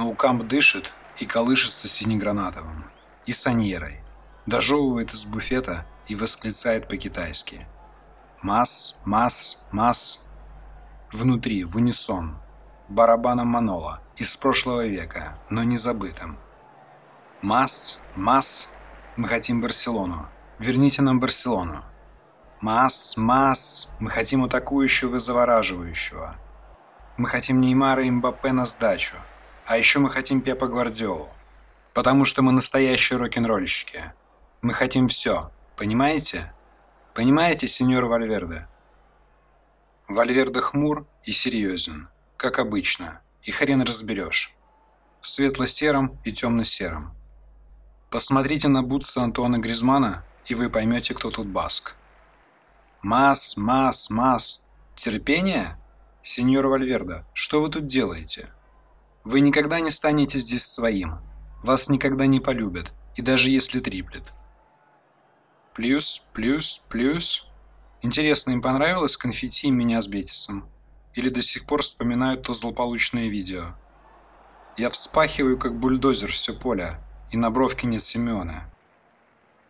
Наукамп дышит и колышется синегранатовым. И саньерой. Дожевывает из буфета и восклицает по-китайски. Масс, масс, масс. Внутри, в унисон. Барабаном Манола. Из прошлого века, но не забытым. Масс, масс. Мы хотим Барселону. Верните нам Барселону. Масс, масс. Мы хотим атакующего и завораживающего. Мы хотим Неймара и Мбаппе на сдачу. А еще мы хотим Пепа Гвардиолу. Потому что мы настоящие рок-н-ролльщики. Мы хотим все. Понимаете? Понимаете, сеньор Вальверде? Вальверде хмур и серьезен, как обычно, и хрен разберешь. В светло-сером и темно-сером. Посмотрите на бутсы Антуана Гризмана, и вы поймете, кто тут баск. Мас, мас, мас. Терпение? Сеньор Вальверда, что вы тут делаете? Вы никогда не станете здесь своим. Вас никогда не полюбят, и даже если триплет. Плюс, плюс, плюс. Интересно, им понравилось конфетти меня с Бетисом? Или до сих пор вспоминают то злополучное видео? Я вспахиваю, как бульдозер, все поле, и на бровке нет Семена.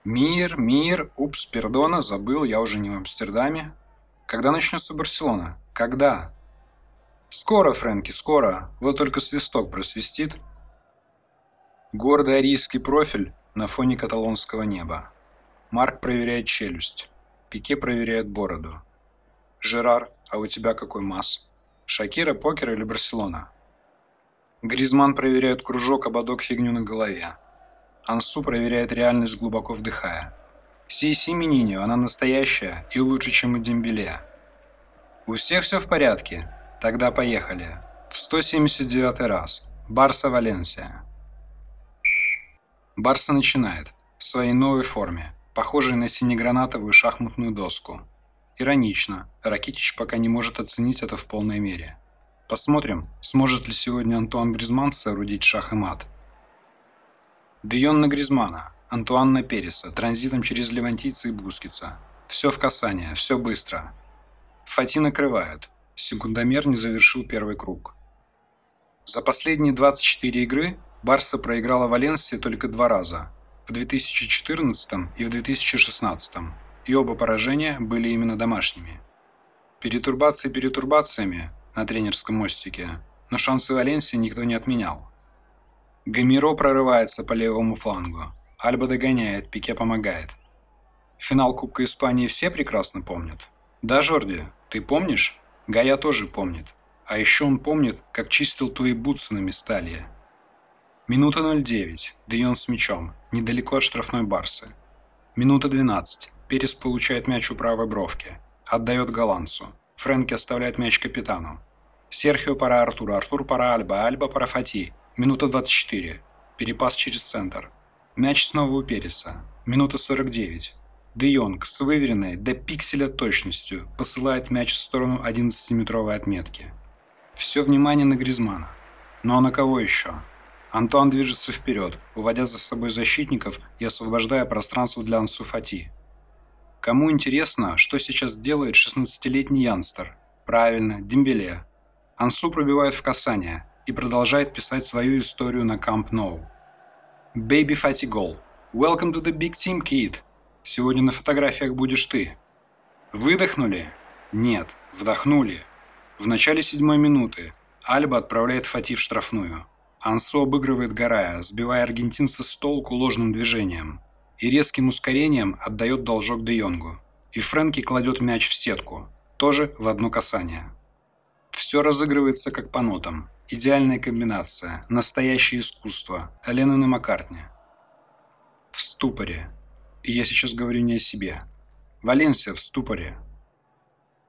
Мир, мир, упс, пердона, забыл, я уже не в Амстердаме. Когда начнется Барселона? Когда? Скоро, Фрэнки, скоро. Вот только свисток просвистит. Гордый арийский профиль на фоне каталонского неба. Марк проверяет челюсть. Пике проверяет бороду. Жерар, а у тебя какой масс? Шакира, покер или Барселона? Гризман проверяет кружок, ободок, фигню на голове. Ансу проверяет реальность, глубоко вдыхая. Сиси Мининьо, она настоящая и лучше, чем у Дембеле. У всех все в порядке? Тогда поехали. В 179 раз. Барса-Валенсия. Барса начинает. В своей новой форме, похожей на синегранатовую шахматную доску. Иронично, Ракитич пока не может оценить это в полной мере. Посмотрим, сможет ли сегодня Антуан Гризман соорудить шах и мат. Дейон на Гризмана, Антуан на Переса, транзитом через Левантийца и Бускица. Все в касание, все быстро. Фати накрывают. Секундомер не завершил первый круг. За последние 24 игры Барса проиграла Валенсии только два раза – в 2014 и в 2016, и оба поражения были именно домашними. Перетурбации перетурбациями на тренерском мостике, но шансы Валенсии никто не отменял. Гамиро прорывается по левому флангу. Альба догоняет, Пике помогает. Финал Кубка Испании все прекрасно помнят. Да, Жорди, ты помнишь? Гая тоже помнит. А еще он помнит, как чистил твои бутсы на Месталье. Минута 09. Дейон с мячом. Недалеко от штрафной Барсы. Минута 12. Перес получает мяч у правой бровки. Отдает голландцу. Фрэнки оставляет мяч капитану. Серхио пора Артур, Артур пора Альба, Альба пора Фати. Минута 24. Перепас через центр. Мяч снова у Переса. Минута 49. Де Йонг с выверенной до пикселя точностью посылает мяч в сторону 11-метровой отметки. Все внимание на Гризмана. Ну а на кого еще? Антуан движется вперед, уводя за собой защитников и освобождая пространство для Ансу Фати. Кому интересно, что сейчас делает 16-летний Янстер? Правильно, Дембеле. Ансу пробивает в касание и продолжает писать свою историю на Camp Nou. Baby Fatty Goal. Welcome to the big team, kid. Сегодня на фотографиях будешь ты. Выдохнули? Нет. Вдохнули. В начале седьмой минуты Альба отправляет Фати в штрафную. Ансо обыгрывает Гарая, сбивая аргентинца с толку ложным движением. И резким ускорением отдает должок Де Йонгу. И Фрэнки кладет мяч в сетку, тоже в одно касание. Все разыгрывается как по нотам. Идеальная комбинация, настоящее искусство, Леннон и Маккартни. В ступоре. И я сейчас говорю не о себе. Валенсия в ступоре.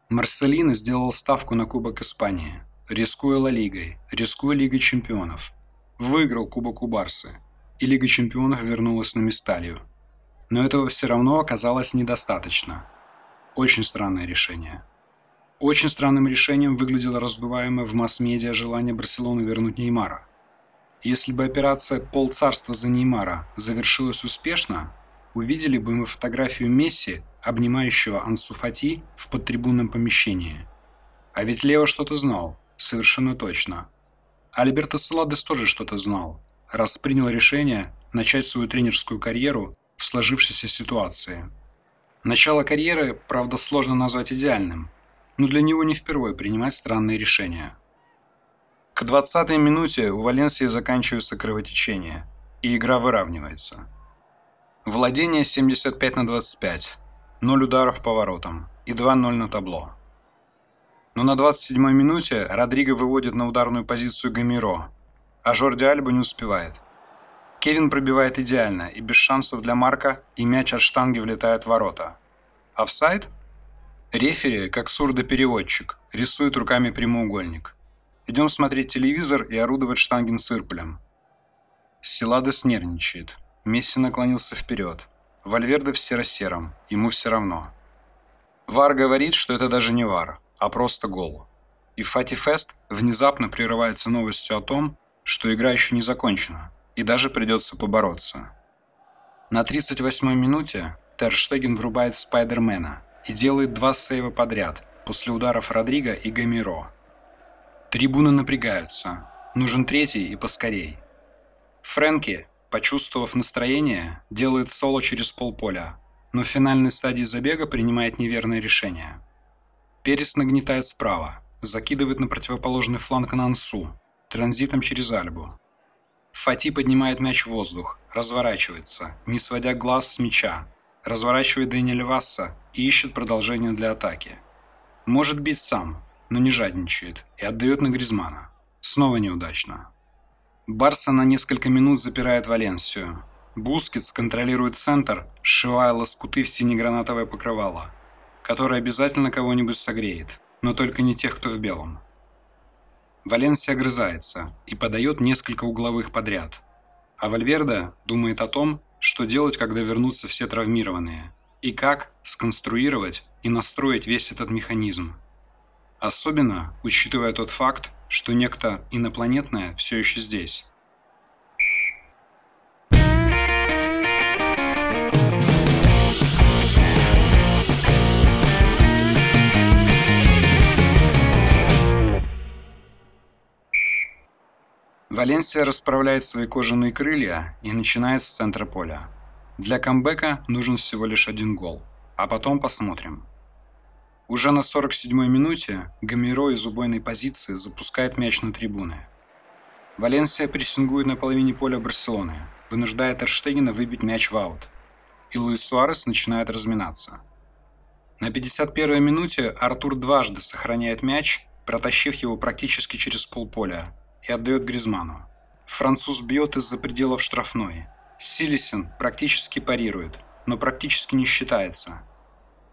Марселино сделал ставку на Кубок Испании, рискуя Ла Лигой, рискуя Лигой Чемпионов. Выиграл Кубок у Барсы, и Лига Чемпионов вернулась на Месталью. Но этого все равно оказалось недостаточно. Очень странное решение. Очень странным решением выглядело раздуваемое в масс-медиа желание Барселоны вернуть Неймара. Если бы операция «Полцарства за Неймара» завершилась успешно, увидели бы мы фотографию Месси, обнимающего Ансу Фати в подтрибунном помещении. А ведь Лео что-то знал, совершенно точно. Альберто Саладес тоже что-то знал, раз принял решение начать свою тренерскую карьеру в сложившейся ситуации. Начало карьеры, правда, сложно назвать идеальным, но для него не впервые принимать странные решения. К 20-й минуте у Валенсии заканчивается кровотечение, и игра выравнивается. Владение 75 на 25, 0 ударов по воротам и 2-0 на табло. Но на 27-й минуте Родриго выводит на ударную позицию Гамиро, а Жорди Альба не успевает. Кевин пробивает идеально и без шансов для Марка, и мяч от штанги влетает в ворота. Офсайд? Рефери, как сурдопереводчик, рисует руками прямоугольник. Идем смотреть телевизор и орудовать штангенциркулем. Силадес нервничает. Месси наклонился вперед. Вальверде в серо-сером. Ему все равно. Вар говорит, что это даже не вар, а просто гол. И Фати Фест внезапно прерывается новостью о том, что игра еще не закончена, и даже придется побороться. На 38-й минуте Терштеген врубает Спайдермена и делает два сейва подряд после ударов Родриго и Гамейро. Трибуны напрягаются. Нужен третий и поскорей. Фрэнки, почувствовав настроение, делает соло через полполя, но в финальной стадии забега принимает неверное решение. Перес нагнетает справа, закидывает на противоположный фланг Нансу, транзитом через Альбу. Фати поднимает мяч в воздух, разворачивается, не сводя глаз с мяча, разворачивает Дэниеля Васса и ищет продолжение для атаки. Может бить сам, но не жадничает и отдает на Гризмана. Снова неудачно. Барса на несколько минут запирает Валенсию. Бускетс контролирует центр, сшивая лоскуты в сине-гранатовое покрывало, которое обязательно кого-нибудь согреет, но только не тех, кто в белом. Валенсия огрызается и подает несколько угловых подряд. А Вальверде думает о том, что делать, когда вернутся все травмированные, и как сконструировать и настроить весь этот механизм. Особенно учитывая тот факт, что некто инопланетное все еще здесь. Валенсия расправляет свои кожаные крылья и начинает с центра поля. Для камбэка нужен всего лишь один гол, а потом посмотрим. Уже на 47-й минуте Гамиро из убойной позиции запускает мяч на трибуны. Валенсия прессингует на половине поля Барселоны, вынуждая Терштегена выбить мяч в аут. И Луис Суарес начинает разминаться. На 51-й минуте Артур дважды сохраняет мяч, протащив его практически через полполя, и отдает Гризману. Француз бьет из-за пределов штрафной. Силлессен практически парирует, но практически не считается –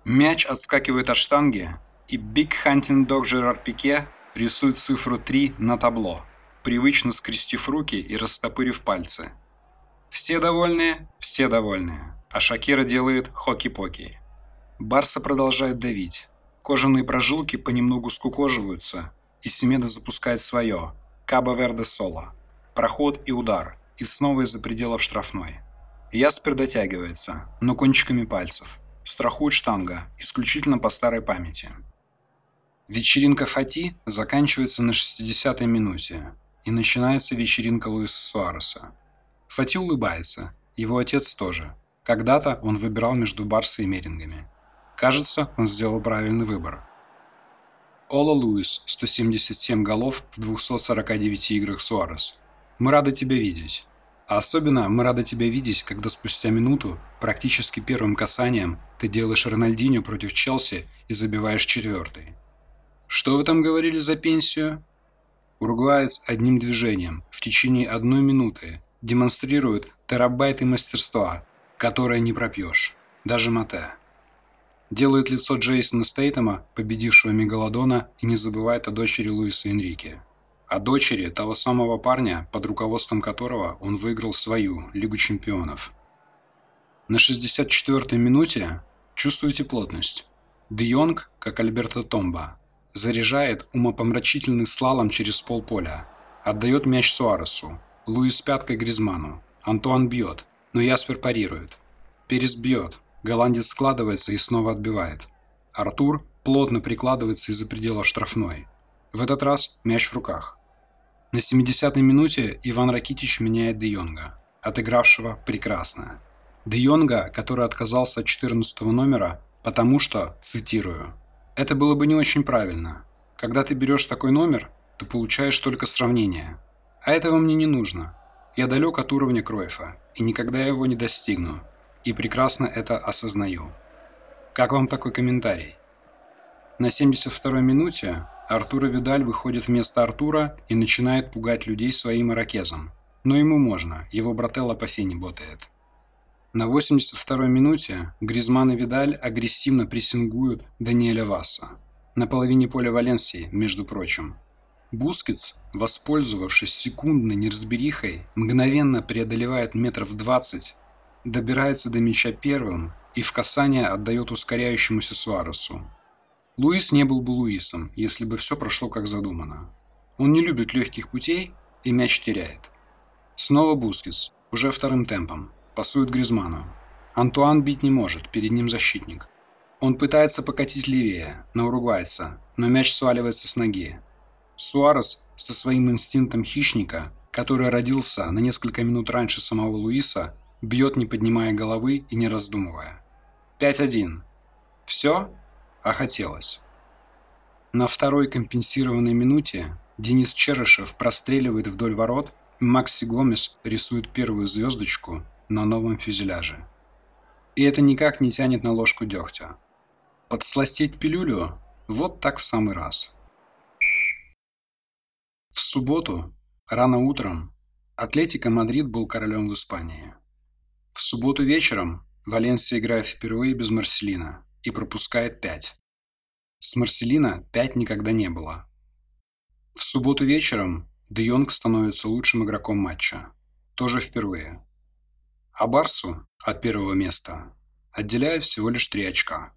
Мяч отскакивает от штанги, и Big Hunting Dog Жерар Пике рисует цифру 3 на табло, привычно скрестив руки и растопырив пальцы. Все довольны, все довольны, а Шакира делает hokey pokey. Барса продолжает давить. Кожаные прожилки понемногу скукоживаются, и Семеда запускает свое – Каба Верде Соло. Проход и удар, и снова из-за пределов штрафной. Яспер дотягивается, но кончиками пальцев – страхует штанга, исключительно по старой памяти. Вечеринка Фати заканчивается на 60-й минуте, и начинается вечеринка Луиса Суареса. Фати улыбается, его отец тоже. Когда-то он выбирал между Барсой и Мерингами. Кажется, он сделал правильный выбор. Ола Луис, 177 голов в 249 играх Суарес. Мы рады тебя видеть. А особенно мы рады тебя видеть, когда спустя минуту, практически первым касанием, ты делаешь Рональдинho против Челси и забиваешь четвертый. Что вы там говорили за пенсию? Уругваец одним движением, в течение одной минуты, демонстрирует терабайты мастерства, которое не пропьешь, даже Мате. Делает лицо Джейсона Стейтема, победившего Мегалодона, и не забывает о дочери Луиса Энрике о дочери того самого парня, под руководством которого он выиграл свою Лигу чемпионов. На 64-й минуте чувствуете плотность. Де Йонг, как Альберто Томба, заряжает умопомрачительный слалом через полполя, отдает мяч Суаресу, Луис пяткой Гризману, Антуан бьет, но Яспер парирует. Перес бьет, голландец складывается и снова отбивает. Артур плотно прикладывается из-за пределов штрафной. В этот раз мяч в руках. На 70-й минуте Иван Ракитич меняет Де Йонга, отыгравшего прекрасно. Де Йонга, который отказался от 14 номера, потому что, цитирую, «Это было бы не очень правильно. Когда ты берешь такой номер, ты получаешь только сравнение. А этого мне не нужно. Я далек от уровня Кройфа, и никогда его не достигну. И прекрасно это осознаю». Как вам такой комментарий? На 72-й минуте Артура Видаль выходит вместо Артура и начинает пугать людей своим ирокезом. Но ему можно, его брателло по фене ботает. На 82-й минуте Гризман и Видаль агрессивно прессингуют Даниэля Васса. На половине поля Валенсии, между прочим. Бускетс, воспользовавшись секундной неразберихой, мгновенно преодолевает метров 20, добирается до мяча первым и в касание отдает ускоряющемуся Суаресу. Луис не был бы Луисом, если бы все прошло как задумано. Он не любит легких путей и мяч теряет. Снова Бускетс, уже вторым темпом, пасует Гризману. Антуан бить не может, перед ним защитник. Он пытается покатить левее, на уругвайца, но мяч сваливается с ноги. Суарес со своим инстинктом хищника, который родился на несколько минут раньше самого Луиса, бьет не поднимая головы и не раздумывая. 5-1. Все? А хотелось. На второй компенсированной минуте Денис Черышев простреливает вдоль ворот, Макси Гомес рисует первую звездочку на новом фюзеляже. И это никак не тянет на ложку дегтя. Подсластить пилюлю – вот так в самый раз. В субботу, рано утром, Атлетика Мадрид был королем в Испании. В субботу вечером Валенсия играет впервые без Марселина и пропускает 5. С Марселина 5 никогда не было. В субботу вечером Де Йонг становится лучшим игроком матча. Тоже впервые. А Барсу от первого места отделяют всего лишь 3 очка.